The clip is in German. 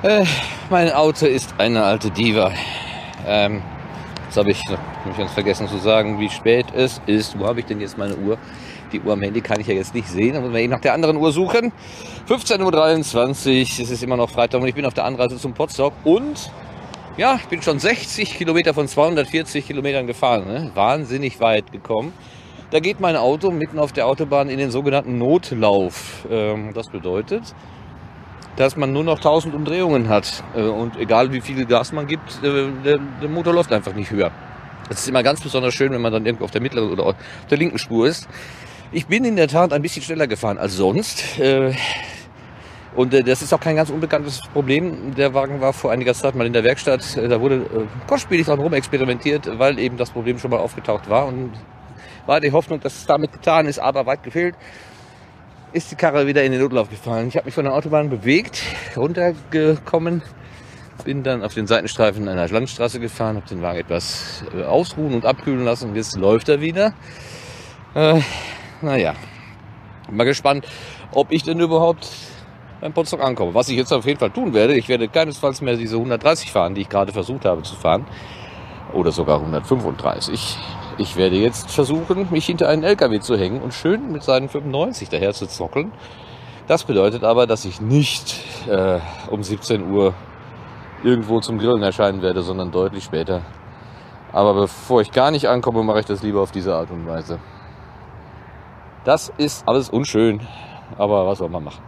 Äh, mein Auto ist eine alte Diva. Ähm, jetzt habe ich noch ganz vergessen zu sagen, wie spät es ist. Wo habe ich denn jetzt meine Uhr? Die Uhr am Handy kann ich ja jetzt nicht sehen. Da müssen wir eben nach der anderen Uhr suchen. 15.23 Uhr. Es ist immer noch Freitag und ich bin auf der Anreise zum Potsdok. Und ja, ich bin schon 60 Kilometer von 240 Kilometern gefahren. Ne? Wahnsinnig weit gekommen. Da geht mein Auto mitten auf der Autobahn in den sogenannten Notlauf. Ähm, das bedeutet, dass man nur noch 1000 Umdrehungen hat. Äh, und egal wie viel Gas man gibt, äh, der, Motor läuft einfach nicht höher. Das ist immer ganz besonders schön, wenn man dann irgendwo auf der mittleren oder auf der linken Spur ist. Ich bin in der Tat ein bisschen schneller gefahren als sonst. Äh, und das ist auch kein ganz unbekanntes Problem. Der Wagen war vor einiger Zeit mal in der Werkstatt. Da wurde kostspielig dran rumexperimentiert, weil eben das Problem schon mal aufgetaucht war. Und war die Hoffnung, dass es damit getan ist, aber weit gefehlt ist die Karre wieder in den Notlauf gefallen. Ich habe mich von der Autobahn bewegt, runtergekommen, bin dann auf den Seitenstreifen einer Landstraße gefahren, habe den Wagen etwas äh, ausruhen und abkühlen lassen. Jetzt läuft er wieder. Äh, naja, mal gespannt, ob ich denn überhaupt beim Potsdok ankomme. Was ich jetzt auf jeden Fall tun werde, ich werde keinesfalls mehr diese 130 fahren, die ich gerade versucht habe zu fahren. Oder sogar 135. Ich werde jetzt versuchen, mich hinter einen LKW zu hängen und schön mit seinen 95 daher zu zockeln. Das bedeutet aber, dass ich nicht äh, um 17 Uhr irgendwo zum Grillen erscheinen werde, sondern deutlich später. Aber bevor ich gar nicht ankomme, mache ich das lieber auf diese Art und Weise. Das ist alles unschön, aber was soll man machen?